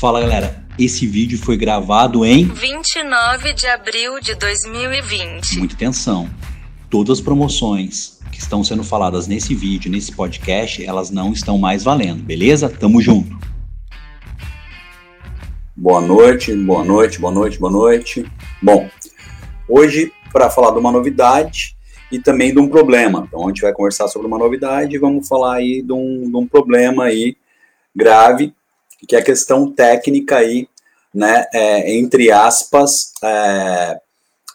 Fala galera, esse vídeo foi gravado em 29 de abril de 2020. Muita atenção. Todas as promoções que estão sendo faladas nesse vídeo, nesse podcast, elas não estão mais valendo, beleza? Tamo junto. Boa noite, boa noite, boa noite, boa noite. Bom, hoje para falar de uma novidade e também de um problema. Então a gente vai conversar sobre uma novidade e vamos falar aí de um, de um problema aí grave, que é a questão técnica aí, né, é, entre aspas, é,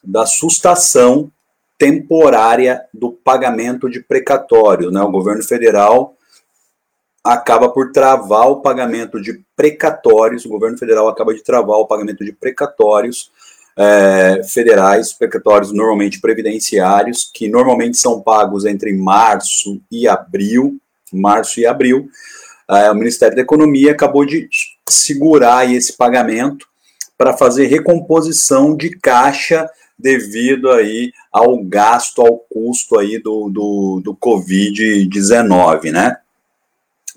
da sustação temporária do pagamento de precatórios, né? O governo federal acaba por travar o pagamento de precatórios, o governo federal acaba de travar o pagamento de precatórios é, federais, precatórios normalmente previdenciários, que normalmente são pagos entre março e abril, março e abril. É, o Ministério da Economia acabou de segurar esse pagamento para fazer recomposição de caixa devido aí ao gasto, ao custo aí do, do, do Covid-19, né?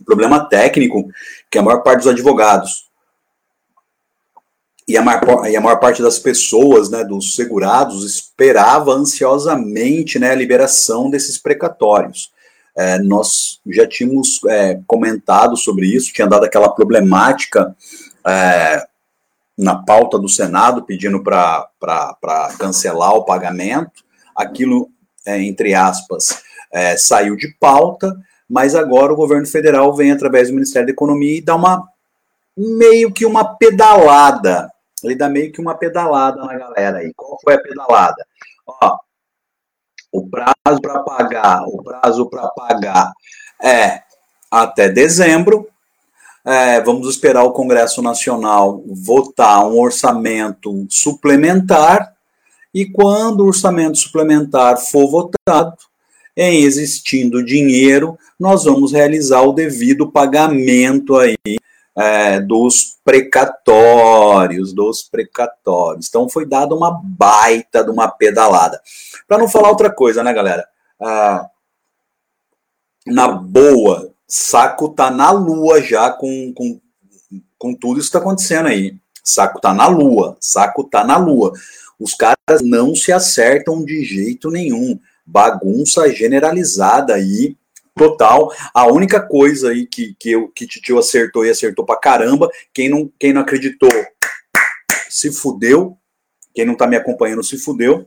Problema técnico que a maior parte dos advogados e a maior, e a maior parte das pessoas, né, dos segurados, esperava ansiosamente né, a liberação desses precatórios. É, nós já tínhamos é, comentado sobre isso, tinha dado aquela problemática é, na pauta do Senado pedindo para cancelar o pagamento. Aquilo, é, entre aspas, é, saiu de pauta mas agora o governo federal vem através do Ministério da Economia e dá uma meio que uma pedalada. Ele dá meio que uma pedalada na galera aí. Qual foi a pedalada? Ó, o prazo para pagar, o prazo para pagar é até dezembro. É, vamos esperar o Congresso Nacional votar um orçamento suplementar. E quando o orçamento suplementar for votado, em existindo dinheiro, nós vamos realizar o devido pagamento aí é, dos precatórios, dos precatórios. Então foi dada uma baita de uma pedalada. Para não falar outra coisa, né, galera? Ah, na boa, saco tá na lua já com, com, com tudo isso que tá acontecendo aí. Saco tá na lua, saco tá na lua. Os caras não se acertam de jeito nenhum bagunça generalizada aí, total. A única coisa aí que, que, eu, que Titio acertou e acertou pra caramba, quem não, quem não acreditou se fudeu, quem não tá me acompanhando se fudeu,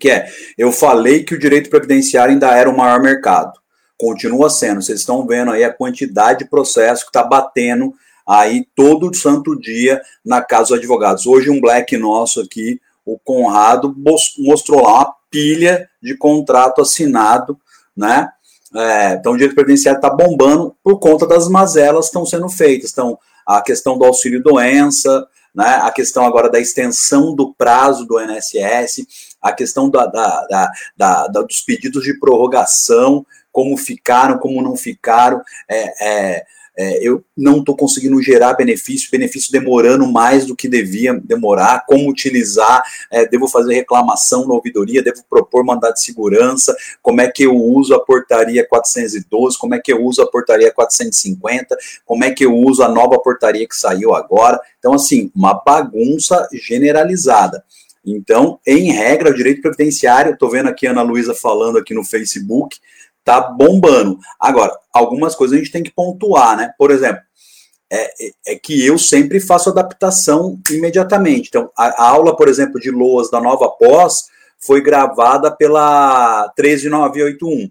que é, eu falei que o direito previdenciário ainda era o maior mercado. Continua sendo. Vocês estão vendo aí a quantidade de processo que está batendo aí todo santo dia na casa dos advogados. Hoje um black nosso aqui, o Conrado, mostrou lá uma pilha de contrato assinado, né? É, então, o direito previdenciário está bombando por conta das mazelas que estão sendo feitas. Então, a questão do auxílio-doença, né, a questão agora da extensão do prazo do INSS, a questão da, da, da, dos pedidos de prorrogação, como ficaram, como não ficaram. É, é, é, eu não estou conseguindo gerar benefício, benefício demorando mais do que devia demorar, como utilizar, é, devo fazer reclamação na ouvidoria, devo propor mandado de segurança, como é que eu uso a portaria 412, como é que eu uso a portaria 450, como é que eu uso a nova portaria que saiu agora. Então, assim, uma bagunça generalizada. Então, em regra, o direito previdenciário, estou vendo aqui a Ana Luísa falando aqui no Facebook, tá bombando. Agora, algumas coisas a gente tem que pontuar, né? Por exemplo, é, é, é que eu sempre faço adaptação imediatamente. Então, a, a, aula, por exemplo, de Loas da Nova Pós foi gravada pela 13981.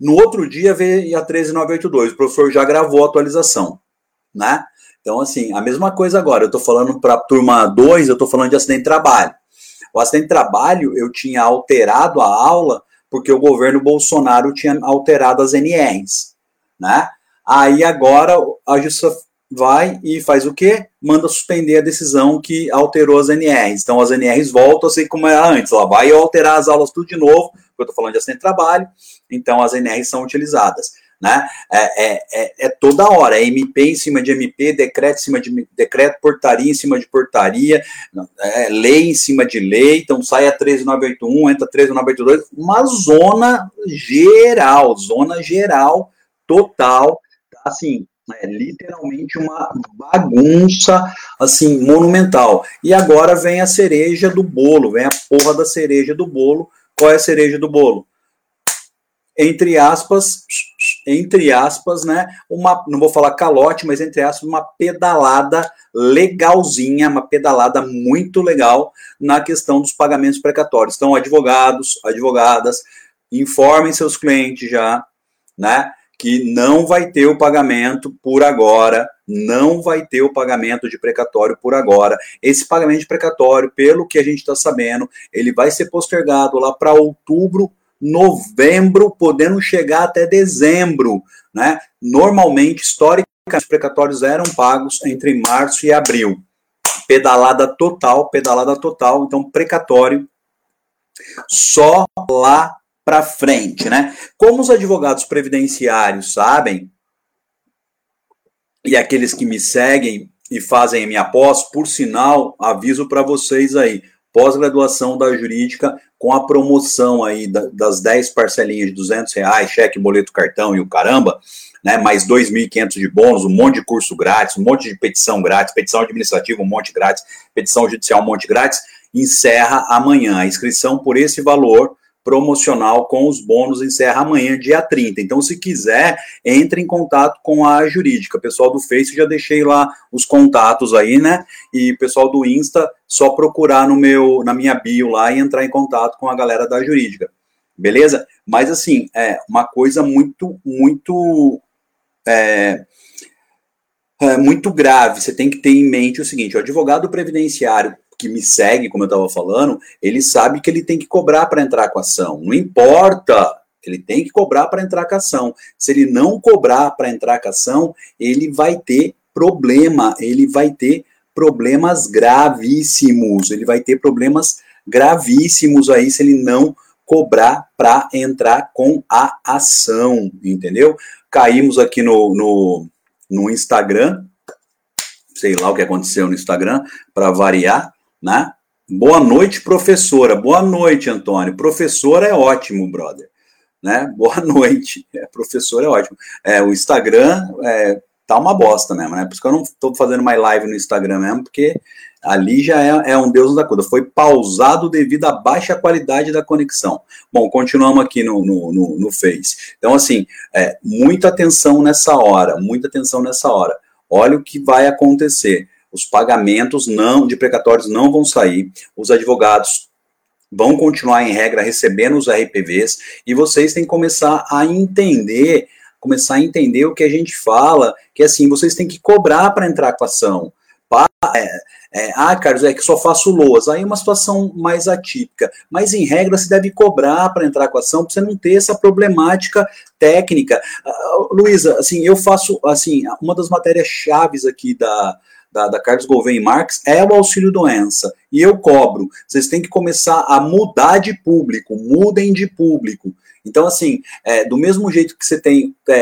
No outro dia veio a 13982, o professor já gravou a atualização, né? Então, assim, a mesma coisa agora. Eu estou falando para a turma 2, eu estou falando de acidente de trabalho. O acidente de trabalho, eu tinha alterado a aula porque o governo Bolsonaro tinha alterado as NRs, né? Aí agora a justiça vai e faz o quê? Manda suspender a decisão que alterou as NRs. Então as NRs voltam a ser como era antes. Ela vai alterar as aulas tudo de novo, porque eu estou falando de acidente de trabalho, então as NRs são utilizadas né? É, é, é, é, toda hora, é MP em cima de MP, decreto em cima de decreto, portaria em cima de portaria, é, lei em cima de lei, então sai a 13981, entra a 13982, uma zona geral, zona geral, total, tá? assim, É literalmente uma bagunça, assim, monumental. E agora vem a cereja do bolo, vem a porra da cereja do bolo. Qual é a cereja do bolo? Entre aspas, entre aspas, né? Uma, não vou falar calote, mas entre aspas, uma pedalada legalzinha, uma pedalada muito legal na questão dos pagamentos precatórios. Então, advogados, advogadas, informem seus clientes já, né? Que não vai ter o pagamento por agora, não vai ter o pagamento de precatório por agora. Esse pagamento de precatório, pelo que a gente está sabendo, ele vai ser postergado lá para outubro, novembro, podendo chegar até dezembro, né? Normalmente, historicamente, os precatórios eram pagos entre março e abril. Pedalada total, pedalada total. Então, precatório só lá para frente, né? Como os advogados previdenciários sabem, e aqueles que me seguem e fazem a minha pós, por sinal, aviso para vocês aí, pós-graduação da jurídica com a promoção aí das 10 parcelinhas de 200 reais, cheque, boleto, cartão e o caramba, né, mais 2.500 de bônus, um monte de curso grátis, um monte de petição grátis, petição administrativa um monte grátis, petição judicial um monte grátis, encerra amanhã. A inscrição por esse valor promocional com os bônus encerra amanhã, dia 30. Então, se quiser, entre em contato com a jurídica. Pessoal do Face, já deixei lá os contatos aí, né? E pessoal do Insta, só procurar no meu, na minha bio lá e entrar em contato com a galera da jurídica. Beleza? Mas assim, é uma coisa muito, muito é, é muito grave. Você tem que ter em mente o seguinte: o advogado previdenciário que me segue, como eu estava falando, ele sabe que ele tem que cobrar para entrar com a ação. Não importa, ele tem que cobrar para entrar com a ação. Se ele não cobrar para entrar com a ação, ele vai ter problema, ele vai ter problemas gravíssimos, ele vai ter problemas gravíssimos aí se ele não cobrar para entrar com a ação, entendeu? Caímos aqui no, no, no Instagram, sei lá o que aconteceu no Instagram, para variar, né? Boa noite, professora. Boa noite, Antônio. Professora é ótimo, brother. Né? Boa noite. É, professor é ótimo. É, o Instagram é, tá uma bosta mesmo, né? Por isso que eu não estou fazendo mais live no Instagram mesmo, porque ali já é, é um Deus da coisa. Foi pausado devido à baixa qualidade da conexão. Bom, continuamos aqui no, no, no, no Face. Então, assim, é, muita atenção nessa hora, muita atenção nessa hora. Olha o que vai acontecer. Os pagamentos não de precatórios não vão sair. Os advogados vão continuar em regra recebendo os RPVs e vocês têm que começar a entender, começar a entender o que a gente fala, que assim, vocês têm que cobrar para entrar com a ação. É, é, ah, Carlos, é que só faço loas. Aí é uma situação mais atípica. Mas, em regra, se deve cobrar para entrar com a ação, para você não ter essa problemática técnica. Uh, Luísa, assim, eu faço, assim, uma das matérias chaves aqui da, da, da Carlos Gouveia Marques é o auxílio doença. E eu cobro. Vocês têm que começar a mudar de público, mudem de público. Então, assim, é, do mesmo jeito que você tem é,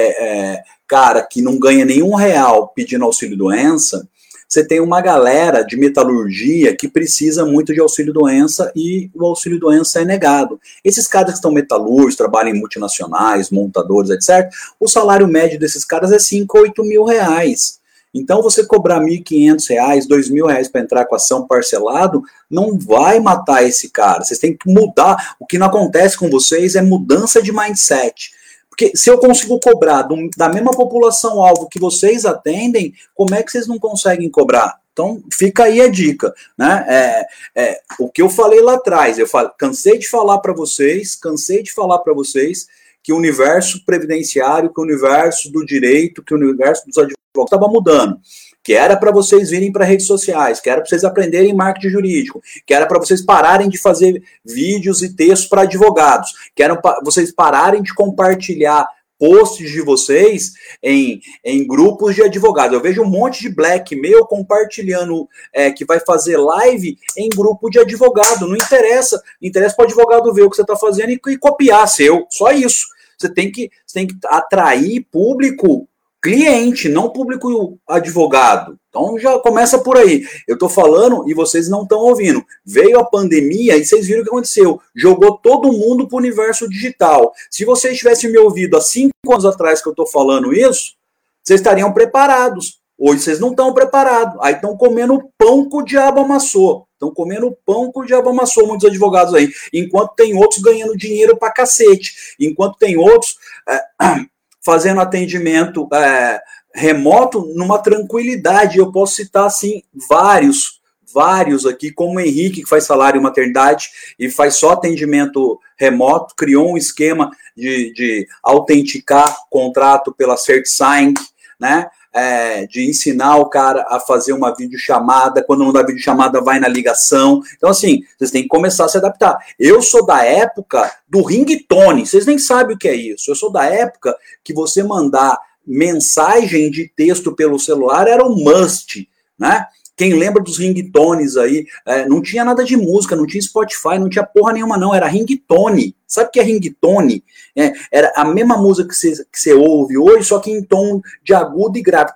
é, cara que não ganha nenhum real pedindo auxílio doença, você tem uma galera de metalurgia que precisa muito de auxílio doença e o auxílio doença é negado. Esses caras que estão metalúrgicos, trabalham em multinacionais, montadores, etc., o salário médio desses caras é 5 ou 8 mil reais. Então, você cobrar R$ 1.500, R$ 2.000 para entrar com ação parcelado, não vai matar esse cara. Vocês têm que mudar. O que não acontece com vocês é mudança de mindset. Porque se eu consigo cobrar do, da mesma população-alvo que vocês atendem, como é que vocês não conseguem cobrar? Então, fica aí a dica, né? É, é, o que eu falei lá atrás, eu falo, cansei de falar para vocês, cansei de falar para vocês que o universo previdenciário, que o universo do direito, que o universo dos advogados estava mudando. Que era para vocês virem para redes sociais, que era para vocês aprenderem marketing jurídico, que era para vocês pararem de fazer vídeos e textos para advogados, que era para vocês pararem de compartilhar posts de vocês em, em grupos de advogados. Eu vejo um monte de black meu compartilhando é, que vai fazer live em grupo de advogado. Não interessa. Interessa para o advogado ver o que você está fazendo e, e, copiar seu. Só isso. Você tem que, você tem que atrair público cliente, não público advogado. Então já começa por aí. Eu estou falando e vocês não estão ouvindo. Veio a pandemia e vocês viram o que aconteceu. Jogou todo mundo para o universo digital. Se vocês tivessem me ouvido há cinco anos atrás que eu estou falando isso, vocês estariam preparados. Hoje vocês não estão preparados. Aí estão comendo pão que o diabo amassou. Estão comendo pão que o diabo amassou, muitos advogados aí. Enquanto tem outros ganhando dinheiro pra cacete. Enquanto tem outros é, fazendo atendimento é, remoto numa tranquilidade. Eu posso citar, assim, vários vários aqui, como o Henrique, que faz salário e maternidade e faz só atendimento remoto, criou um esquema de, de autenticar contrato pela CertSign, né? É, de ensinar o cara a fazer uma videochamada, quando não dá videochamada, vai na ligação. Então, assim, vocês têm que começar a se adaptar. Eu sou da época do ringtone, vocês nem sabem o que é isso. Eu sou da época que você mandar mensagem de texto pelo celular era um must, né? Quem lembra dos ringtones aí, é, não tinha nada de música, não tinha Spotify, não tinha porra nenhuma, não, era ringtone. Sabe o que é ringtone? É, era a mesma música que você, que ouve hoje, só que em tom de agudo e grave,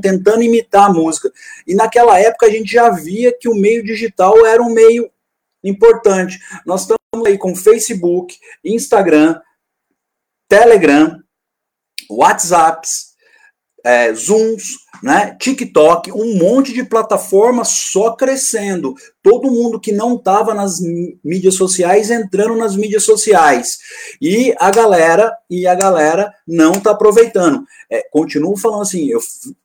tentando imitar a música. E naquela época a gente já via que o meio digital era um meio importante. Nós estamos aí com Facebook, Instagram, Telegram, WhatsApps, é, Zooms, né, TikTok, um monte de plataformas só crescendo. Todo mundo que não estava nas mídias sociais entrando nas mídias sociais. E a galera, e a galera não está aproveitando. É, continuo falando assim, eu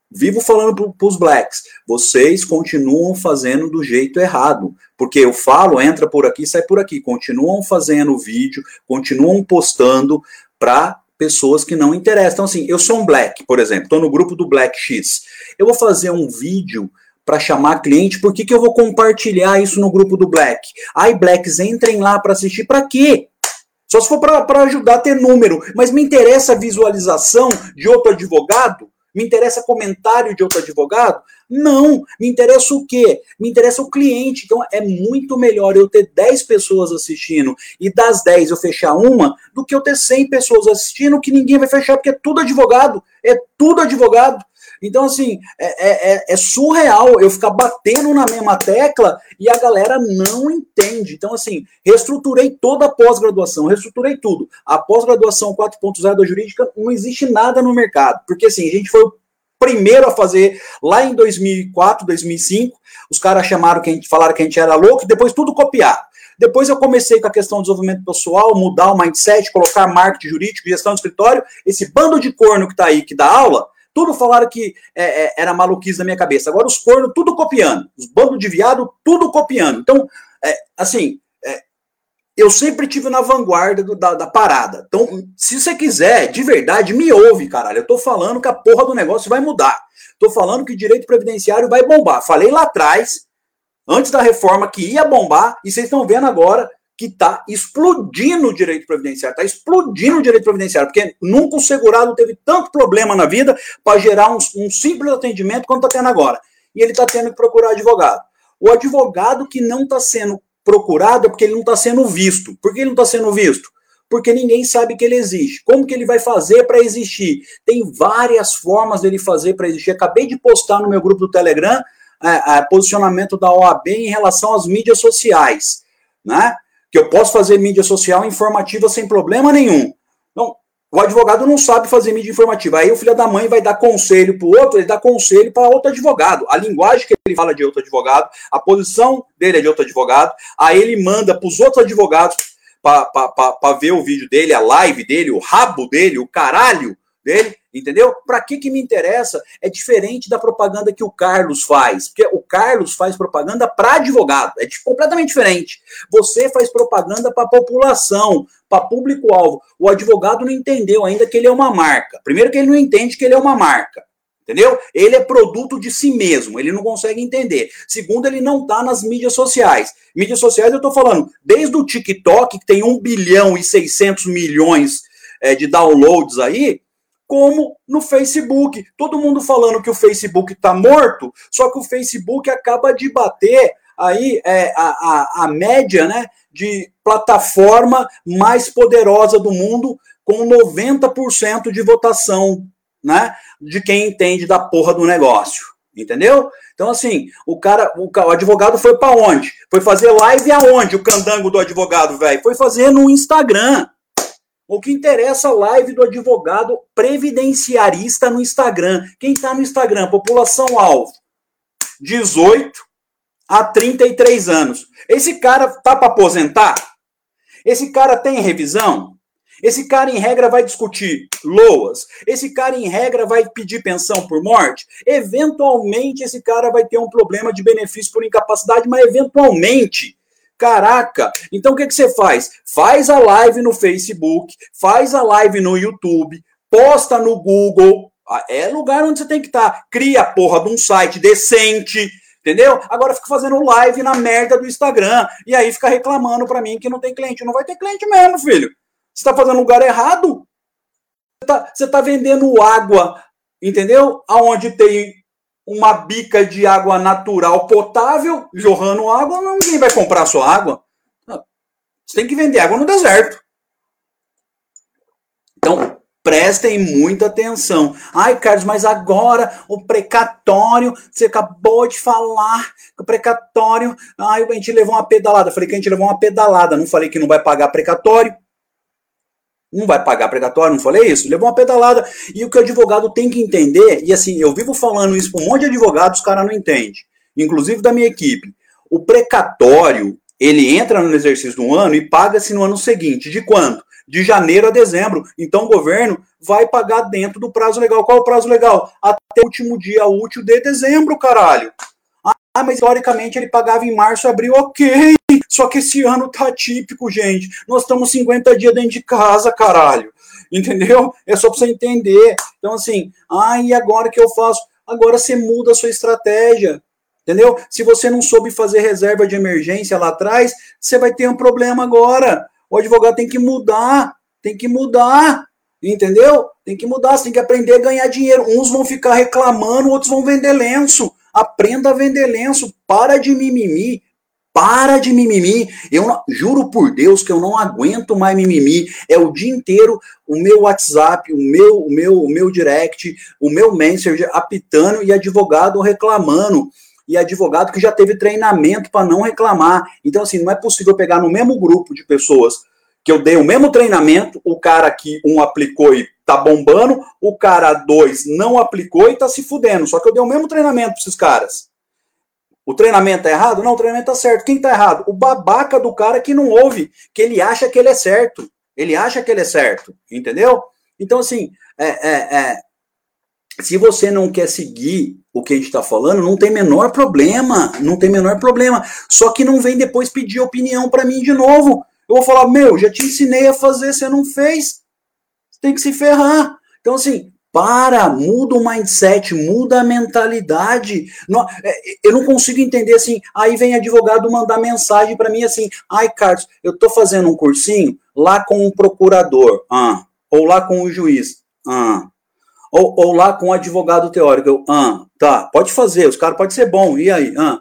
vivo falando para os blacks, vocês continuam fazendo do jeito errado. Porque eu falo, entra por aqui, sai por aqui. Continuam fazendo vídeo, continuam postando para pessoas que não interessam. Então, assim, eu sou um black, por exemplo, estou no grupo do Black X. Eu vou fazer um vídeo para chamar cliente, por que, que eu vou compartilhar isso no grupo do Black? Ai, Blacks, entrem lá para assistir, para quê? Só se for para ajudar a ter número. Mas me interessa a visualização de outro advogado? Me interessa comentário de outro advogado? Não. Me interessa o quê? Me interessa o cliente. Então é muito melhor eu ter 10 pessoas assistindo e das 10 eu fechar uma do que eu ter 100 pessoas assistindo que ninguém vai fechar porque é tudo advogado. É tudo advogado. Então, assim, é, é, é, é, surreal eu ficar batendo na mesma tecla e a galera não entende. Então, assim, reestruturei toda a pós-graduação, reestruturei tudo. A pós-graduação 4.0 da jurídica não existe nada no mercado, porque, assim, a gente foi o primeiro a fazer lá em 2004, 2005. Os caras chamaram que a gente falaram que a gente era louco e depois tudo copiar. Depois eu comecei com a questão do desenvolvimento pessoal, mudar o mindset, colocar marketing jurídico, gestão de escritório. Esse bando de corno que está aí, que dá aula, tudo falaram que é, é, era maluquice na minha cabeça. Agora os cornos, tudo copiando. Os bandos de viado, tudo copiando. Então, é, assim, é, eu sempre tive na vanguarda do, da, da, parada. Então, se você quiser, de verdade, me ouve, caralho. Eu tô falando que a porra do negócio vai mudar. Tô falando que direito previdenciário vai bombar. Falei lá atrás, antes da reforma, que ia bombar, e vocês estão vendo agora que está explodindo o direito previdenciário, está explodindo o direito previdenciário, porque nunca o segurado teve tanto problema na vida para gerar um, um, simples atendimento quanto está tendo agora. E ele está tendo que procurar advogado. O advogado que não está sendo procurado é porque ele não está sendo visto. Por que ele não está sendo visto? Porque ninguém sabe que ele existe. Como que ele vai fazer para existir? Tem várias formas dele fazer para existir. Acabei de postar no meu grupo do Telegram é, é, posicionamento da OAB em relação às mídias sociais. Né? Que eu posso fazer mídia social informativa sem problema nenhum. Então, o advogado não sabe fazer mídia informativa. Aí o filho da mãe vai dar conselho para o outro, ele dá conselho para outro advogado. A linguagem que ele fala de outro advogado, a posição dele é de outro advogado, aí ele manda para os outros advogados para ver o vídeo dele, a live dele, o rabo dele, o caralho dele, entendeu? Para que que me interessa? É diferente da propaganda que o Carlos faz, porque o Carlos faz propaganda para advogado, é completamente diferente. Você faz propaganda para população, para público-alvo. O advogado não entendeu ainda que ele é uma marca. Primeiro que ele não entende que ele é uma marca. Entendeu? Ele é produto de si mesmo, ele não consegue entender. Segundo, ele não está nas mídias sociais. Mídias sociais, eu estou falando, desde o TikTok, que tem 1 bilhão e 600 milhões é, de downloads aí, como no Facebook. Todo mundo falando que o Facebook está morto, só que o Facebook acaba de bater aí é, a, a, a média né, de plataforma mais poderosa do mundo, com 90% de votação né, de quem entende da porra do negócio. Entendeu? Então, assim, o cara, o, o advogado foi para onde? Foi fazer live aonde? O candango do advogado, velho? Foi fazer no Instagram. O que interessa é a live do advogado previdenciarista no Instagram. Quem está no Instagram? População alvo. 18 a 33 anos. Esse cara tá para aposentar? Esse cara tem revisão? Esse cara, em regra, vai discutir loas. Esse cara, em regra, vai pedir pensão por morte. Eventualmente, esse cara vai ter um problema de benefício por incapacidade, mas eventualmente. Caraca! Então o que, que você faz? Faz a live no Facebook, faz a live no YouTube, posta no Google. Ah, é lugar onde você tem que estar. Tá. Cria a porra de um site decente, entendeu? Agora fica fazendo live na merda do Instagram. E aí fica reclamando pra mim que não tem cliente. Não vai ter cliente mesmo, filho. Você está fazendo lugar errado. Você está tá vendendo água, entendeu? Aonde tem uma bica de água natural potável, jorrando água, ninguém vai comprar a sua água. Você tem que vender água no deserto. Então, prestem muita atenção. Ai, Carlos, mas agora o precatório, você acabou de falar, o precatório, ai, a gente levou uma pedalada. Falei que a gente levou uma pedalada, não falei que não vai pagar precatório não vai pagar precatório, não falei isso? Levou uma pedalada. E o que o advogado tem que entender, e assim, eu vivo falando isso para um monte de advogados, os caras não entendem, inclusive da minha equipe. O precatório, ele entra no exercício do ano e paga-se no ano seguinte. De quanto? De janeiro a dezembro. Então o governo vai pagar dentro do prazo legal. Qual é o prazo legal? Até o último dia útil de dezembro, caralho. Ah, mas teoricamente ele pagava em março, abril, ok. Só que esse ano tá típico, gente. Nós estamos 50 dias dentro de casa, caralho. Entendeu? É só pra você entender. Então, assim, ah, e agora que eu faço? Agora você muda a sua estratégia. Entendeu? Se você não soube fazer reserva de emergência lá atrás, você vai ter um problema agora. O advogado tem que mudar. Tem que mudar. Entendeu? Tem que mudar. Você tem que aprender a ganhar dinheiro. Uns vão ficar reclamando, outros vão vender lenço. Aprenda a vender lenço. Para de mimimi. Para de mimimi. Eu não, juro por Deus que eu não aguento mais mimimi. É o dia inteiro o meu WhatsApp, o meu, o meu, o meu direct, o meu Messenger apitando e advogado reclamando. E advogado que já teve treinamento para não reclamar. Então, assim, não é possível pegar no mesmo grupo de pessoas que eu dei o mesmo treinamento, o cara que um aplicou e tá bombando, o cara dois não aplicou e tá se fudendo. Só que eu dei o mesmo treinamento para esses caras. O treinamento tá errado? Não, o treinamento tá certo. Quem tá errado? O babaca do cara que não ouve, que ele acha que ele é certo. Ele acha que ele é certo, entendeu? Então, assim, é, é, é, se você não quer seguir o que a gente está falando, não tem menor problema, não tem menor problema. Só que não vem depois pedir opinião para mim de novo. Eu vou falar, meu, já te ensinei a fazer, você não fez. Tem que se ferrar. Então, assim, para, muda o mindset, muda a mentalidade. É, eu não consigo entender assim. Aí vem advogado mandar mensagem para mim assim: ai, Carlos, eu estou fazendo um cursinho lá com um procurador, ah, ou lá com um juiz, ah, ou, ou lá com um advogado teórico. Eu, ah, tá, pode fazer, os caras podem ser bom, e aí? Ah,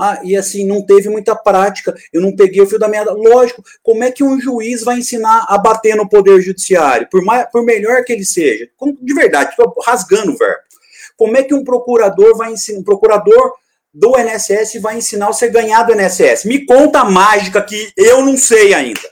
ah, e assim, não teve muita prática, eu não peguei o fio da meada. Lógico, como é que um juiz vai ensinar a bater no poder judiciário, por, mais, por melhor que ele seja? De verdade, rasgando o verbo. Como é que um procurador vai ensinar, um procurador do NSS vai ensinar você a ganhar do NSS? Me conta a mágica que eu não sei ainda.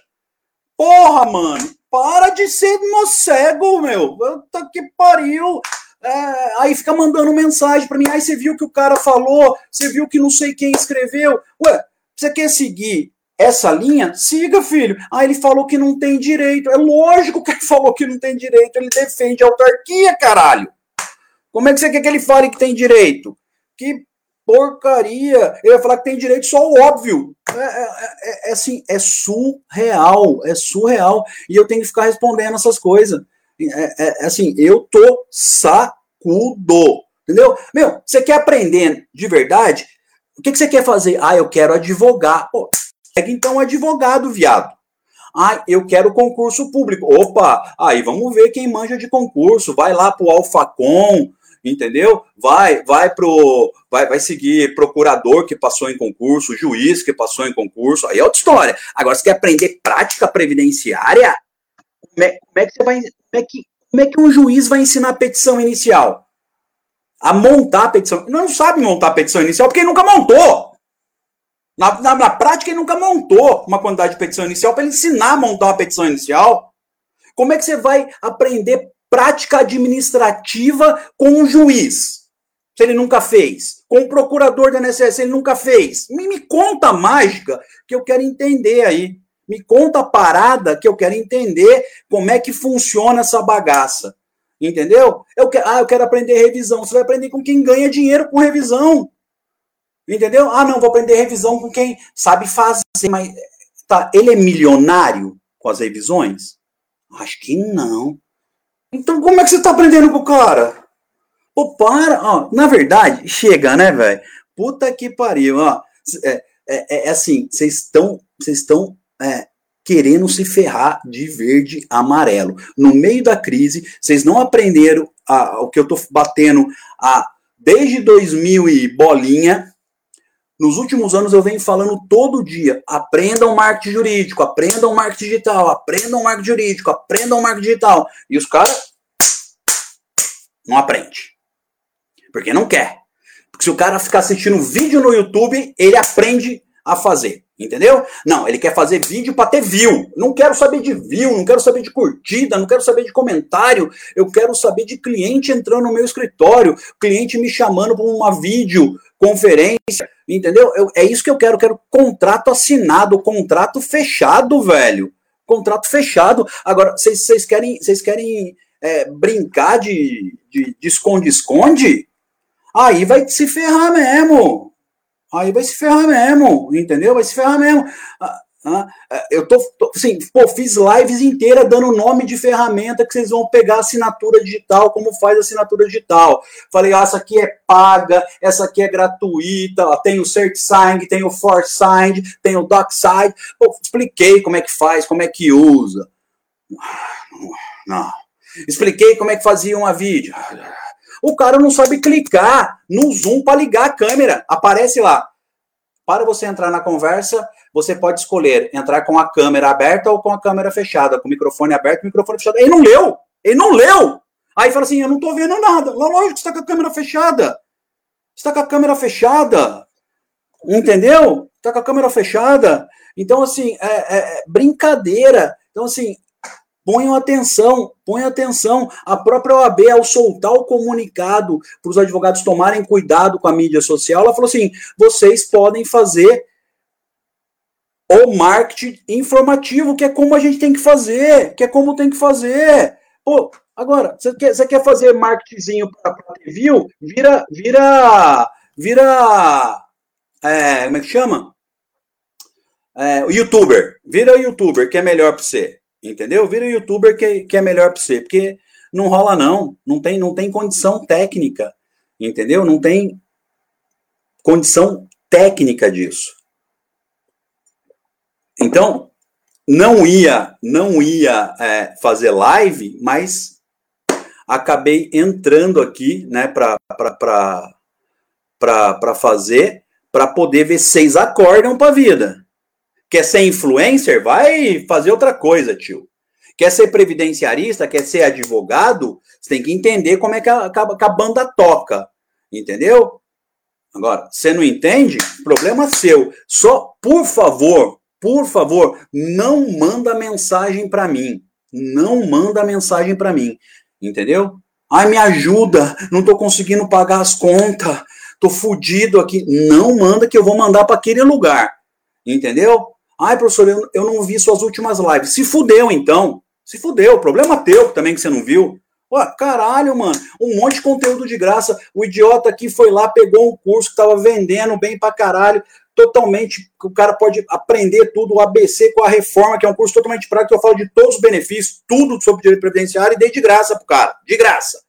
Porra, mano, para de ser cego, meu. Puta que pariu. É, aí fica mandando mensagem para mim. Aí você viu que o cara falou, você viu que não sei quem escreveu. Ué, você quer seguir essa linha? Siga, filho. Ah, ele falou que não tem direito. É lógico que ele falou que não tem direito. Ele defende a autarquia, caralho. Como é que você quer que ele fale que tem direito? Que porcaria. Ele ia falar que tem direito só o óbvio. É, é, é, é assim, é surreal. É surreal. E eu tenho que ficar respondendo essas coisas. É, é, é, assim, eu tô sacudo. Entendeu? Meu, você quer aprender de verdade? O que, que você quer fazer? Ah, eu quero advogar. Pô, pega então um advogado, viado. Ah, eu quero concurso público. Opa, aí vamos ver quem manja de concurso. Vai lá pro Alfacom, entendeu? Vai, vai pro, vai, vai seguir procurador que passou em concurso, juiz que passou em concurso. Aí é outra história. Agora, você quer aprender prática previdenciária? Como é, como é que você vai como é que, como é que um juiz vai ensinar a petição inicial? A montar a petição. Não sabe montar a petição inicial porque ele nunca montou. Na, na, na prática, ele nunca montou uma quantidade de petição inicial para ele ensinar a montar uma petição inicial. Como é que você vai aprender prática administrativa com um juiz? Se ele nunca fez. Com o procurador da NSS, ele nunca fez. Me, me conta a mágica que eu quero entender aí. Me conta a parada que eu quero entender como é que funciona essa bagaça. Entendeu? Eu quero, ah, eu quero aprender revisão. Você vai aprender com quem ganha dinheiro com revisão. Entendeu? Ah, não, vou aprender revisão com quem sabe fazer. Mas tá, ele é milionário com as revisões? Acho que não. Então como é que você está aprendendo com o cara? Pô, para, ó, na verdade, chega, né, velho? Puta que pariu, ó. É, é, é assim, vocês estão, vocês estão é, querendo se ferrar de verde amarelo. No meio da crise, vocês não aprenderam a, o que eu tô batendo a, desde 2000 e bolinha. Nos últimos anos eu venho falando todo dia: aprendam marketing jurídico, aprendam marketing digital, aprendam marketing jurídico, aprendam marketing digital. E os caras não aprendem. Porque não quer. Porque se o cara ficar assistindo vídeo no YouTube, ele aprende a fazer. Entendeu? Não, ele quer fazer vídeo para ter view. Não quero saber de view, não quero saber de curtida, não quero saber de comentário. Eu quero saber de cliente entrando no meu escritório, cliente me chamando para uma vídeo conferência, entendeu? Eu, é isso que eu quero, eu quero contrato assinado, contrato fechado, velho. Contrato fechado. Agora, vocês querem, vocês querem é, brincar de esconde-esconde? Aí vai se ferrar mesmo. Aí vai se ferrar mesmo, entendeu? Vai se ferrar mesmo. Ah, ah, é, eu tô, tô, assim, pô, fiz lives inteiras dando nome de ferramenta que vocês vão pegar assinatura digital, como faz assinatura digital. Falei, ah, essa aqui é paga, essa aqui é gratuita, ó, tem o CertSign, tem o ForSign, tem o DocSign. Pô, expliquei como é que faz, como é que usa. Não. Expliquei como é que fazia uma vídeo. O cara não sabe clicar no zoom para ligar a câmera. Aparece lá. Para você entrar na conversa, você pode escolher entrar com a câmera aberta ou com a câmera fechada, com o microfone aberto o microfone fechado. Ele não leu! Ele não leu! Aí fala assim: eu não tô vendo nada. Lógico que está com a câmera fechada. Está com a câmera fechada. Entendeu? Está com a câmera fechada. Então, assim, é, é, é brincadeira. Então, assim, Ponham atenção, ponham atenção. A própria OAB, ao soltar o comunicado para os advogados tomarem cuidado com a mídia social, ela falou assim: vocês podem fazer o marketing informativo, que é como a gente tem que fazer, que é como tem que fazer. Pô, agora, você quer, quer fazer marketingzinho para view? Vira, vira, vira, é, como é que chama? É, youtuber. Vira youtuber, que é melhor para você. Entendeu? Vira youtuber que, que é melhor para você, porque não rola não, não tem, não tem condição técnica, entendeu? Não tem condição técnica disso. Então, não ia, não ia é, fazer live, mas acabei entrando aqui, né, para para fazer, para poder ver se vocês acordam para a vida. Quer ser influencer? Vai fazer outra coisa, tio. Quer ser previdenciarista? Quer ser advogado? Você tem que entender como é que a, que a banda toca. Entendeu? Agora, você não entende? Problema seu. Só, por favor, por favor, não manda mensagem para mim. Não manda mensagem para mim. Entendeu? Ai, me ajuda, não tô conseguindo pagar as contas, tô fudido aqui. Não manda que eu vou mandar para aquele lugar. Entendeu? Ai, professor, eu, eu não vi suas últimas lives. Se fudeu, então. Se fudeu. Problema teu também que você não viu. Ué, caralho, mano. Um monte de conteúdo de graça. O idiota aqui foi lá, pegou um curso que tava vendendo bem pra caralho. Totalmente. O cara pode aprender tudo. O ABC com a reforma, que é um curso totalmente prático. Eu falo de todos os benefícios, tudo sobre direito previdenciário e dei de graça pro cara. De graça.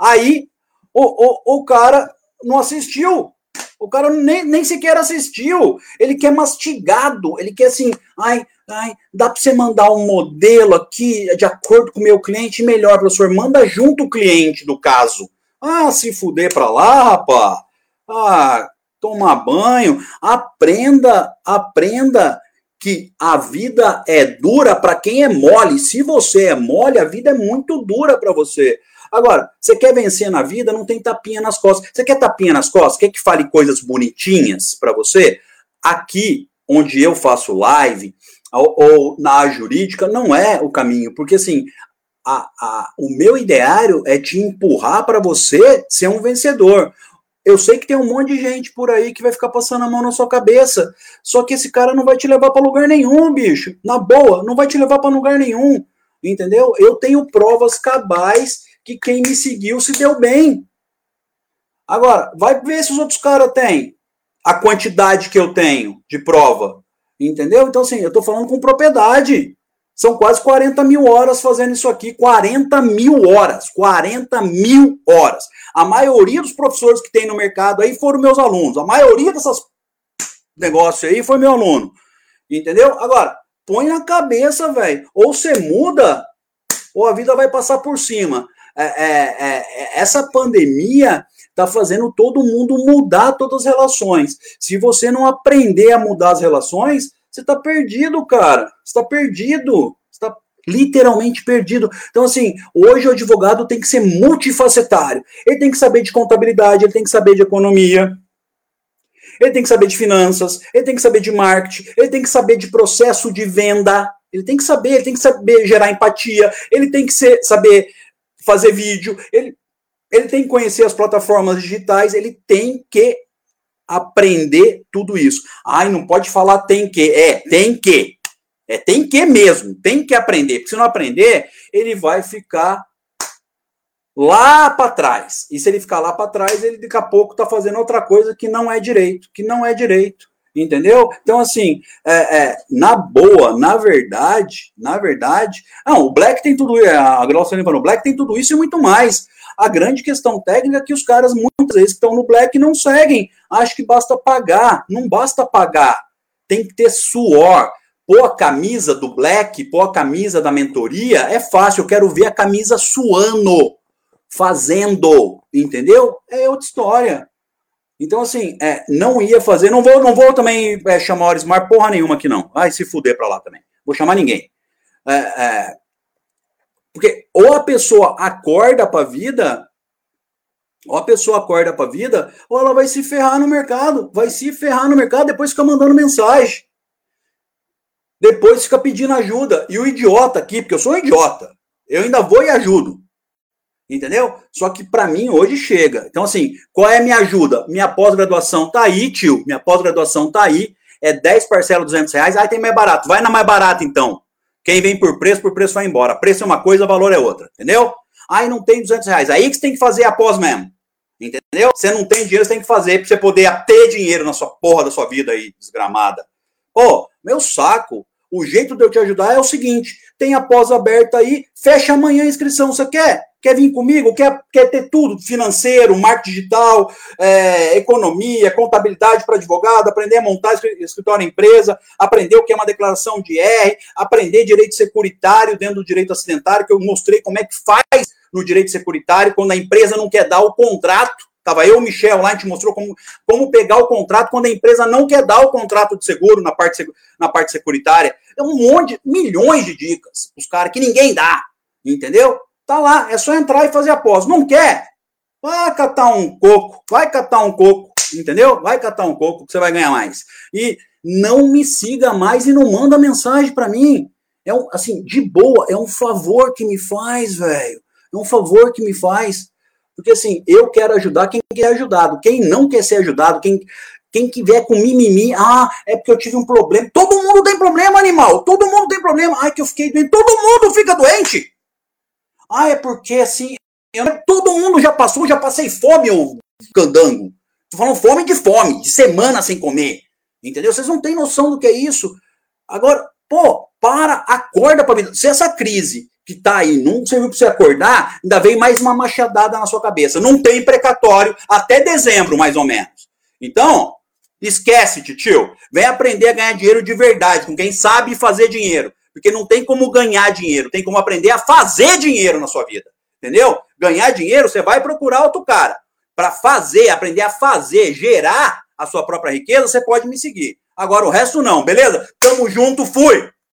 Aí, o, o, o cara não assistiu. O cara nem, nem sequer assistiu. Ele quer mastigado. Ele quer assim, ai, ai, dá para você mandar um modelo aqui de acordo com o meu cliente melhor, professor. Manda junto o cliente do caso. Ah, se fuder para lá, rapá. Ah, tomar banho. Aprenda, aprenda que a vida é dura para quem é mole. Se você é mole, a vida é muito dura para você. Agora, você quer vencer na vida, não tem tapinha nas costas. Você quer tapinha nas costas? Quer que fale coisas bonitinhas para você? Aqui, onde eu faço live, ou, ou, na jurídica, não é o caminho. Porque, assim, a, a, o meu ideário é te empurrar para você ser um vencedor. Eu sei que tem um monte de gente por aí que vai ficar passando a mão na sua cabeça. Só que esse cara não vai te levar para lugar nenhum, bicho. Na boa, não vai te levar para lugar nenhum. Entendeu? Eu tenho provas cabais que quem me seguiu se deu bem. Agora, vai ver se os outros caras têm a quantidade que eu tenho de prova. Entendeu? Então, assim, eu estou falando com propriedade. São quase 40 mil horas fazendo isso aqui. 40 mil horas. 40 mil horas. A maioria dos professores que tem no mercado aí foram meus alunos. A maioria dessas negócios aí foi meu aluno. Entendeu? Agora, põe na cabeça, velho. Ou você muda, ou a vida vai passar por cima. É, é, é, essa pandemia está fazendo todo mundo mudar todas as relações. Se você não aprender a mudar as relações, você está perdido, cara. Você está perdido. Você está literalmente perdido. Então, assim, hoje o advogado tem que ser multifacetário. Ele tem que saber de contabilidade, ele tem que saber de economia, ele tem que saber de finanças, ele tem que saber de marketing, ele tem que saber de processo de venda, ele tem que saber, ele tem que saber gerar empatia, ele tem que ser, saber fazer vídeo, ele, ele tem que conhecer as plataformas digitais, ele tem que aprender tudo isso. Ai, não pode falar tem que. É, tem que. É, tem que mesmo, tem que aprender. Porque se não aprender, ele vai ficar lá para trás. E se ele ficar lá para trás, ele daqui a pouco está fazendo outra coisa que não é direito, que não é direito. Entendeu? Então, assim, é, é, na boa, na verdade, na verdade. Não, o Black tem tudo isso. A Glaucia falou, o Black tem tudo isso e muito mais. A grande questão técnica é que os caras, muitas vezes, que estão no Black não seguem. Acho que basta pagar. Não basta pagar. Tem que ter suor. Pôr a camisa do Black, pôr a camisa da mentoria, é fácil. Eu quero ver a camisa suando, fazendo. Entendeu? É outra história. Então, assim, é, não ia fazer, não vou, não vou também é, chamar o Orismar porra nenhuma aqui, não. Vai se fuder pra lá também. Vou chamar ninguém. É, é porque ou a pessoa acorda pra vida, ou a pessoa acorda pra vida, ou ela vai se ferrar no mercado. Vai se ferrar no mercado, depois fica mandando mensagem. Depois fica pedindo ajuda. E o idiota aqui, porque eu sou um idiota, eu ainda vou e ajudo. Entendeu? Só que para mim hoje chega. Então, assim, qual é a minha ajuda? Minha pós-graduação tá aí, tio. Minha pós-graduação tá aí. É 10 parcelas, 200 reais. Aí tem mais barato. Vai na mais barata, então. Quem vem por preço, por preço vai embora. Preço é uma coisa, valor é outra. Entendeu? Aí não tem 200 reais. Aí que você tem que fazer a pós mesmo. Entendeu? Você não tem dinheiro, você tem que fazer pra você poder ter dinheiro na sua porra da sua vida aí, desgramada. Pô, meu saco. O jeito de eu te ajudar é o seguinte: tem a pós aberta aí, fecha amanhã a inscrição. Você quer? Quer vir comigo? Quer, quer ter tudo? Financeiro, marketing digital, é, economia, contabilidade para advogado, aprender a montar escritório empresa, aprender o que é uma declaração de R, aprender direito securitário dentro do direito acidentário, que eu mostrei como é que faz no direito securitário quando a empresa não quer dar o contrato. Estava eu, Michel, lá, a gente mostrou como, como pegar o contrato quando a empresa não quer dar o contrato de seguro na parte, na parte securitária. É um monte, milhões de dicas, os caras que ninguém dá, entendeu? Tá lá, é só entrar e fazer a pós. Não quer? Vai catar um coco, vai catar um coco, entendeu? Vai catar um coco que você vai ganhar mais. E não me siga mais e não manda mensagem para mim. É um, assim, de boa, é um favor que me faz, velho. É um favor que me faz. Porque assim, eu quero ajudar quem quer ajudado. Quem não quer ser ajudado, quem quem que vier com mimimi, ah, é porque eu tive um problema. Todo mundo tem problema, animal. Todo mundo tem problema. Ai, que eu fiquei doente. Todo mundo fica doente. Ah, é porque assim, eu, todo mundo já passou, já passei fome, ô candango. Tô falando fome de fome, de semana sem comer. Entendeu? Vocês não têm noção do que é isso. Agora, pô, para, acorda pra vida. Se essa crise que tá aí não serviu para você acordar, ainda vem mais uma machadada na sua cabeça. Não tem precatório até dezembro, mais ou menos. Então, esquece, tio. Vem aprender a ganhar dinheiro de verdade, com quem sabe fazer dinheiro. Porque não tem como ganhar dinheiro, tem como aprender a fazer dinheiro na sua vida. Entendeu? Ganhar dinheiro, você vai procurar outro cara. Para fazer, aprender a fazer, gerar a sua própria riqueza, você pode me seguir. Agora o resto não, beleza? Tamo junto, fui!